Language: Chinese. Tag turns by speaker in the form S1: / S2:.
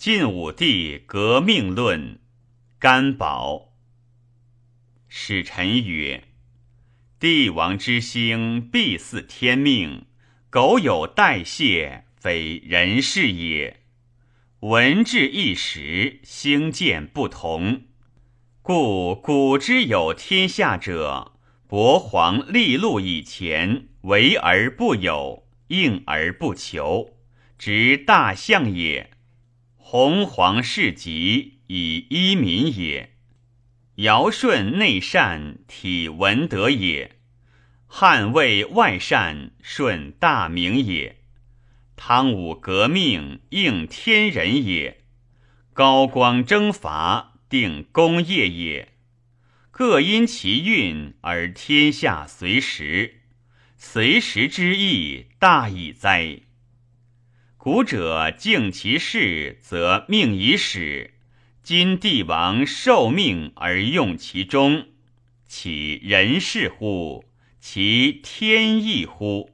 S1: 晋武帝革命论，甘宝。使臣曰：帝王之兴，必似天命。苟有代谢，非人事也。文治一时，兴建不同。故古之有天下者，伯皇立禄以前，为而不有，应而不求，执大象也。弘皇世极，以依民也；尧舜内善，体文德也；汉魏外善，顺大明也；汤武革命，应天人也；高光征伐，定功业也。各因其运而天下随时，随时之意大矣哉！古者敬其事，则命以始；今帝王受命而用其中，岂人事乎？其天意乎？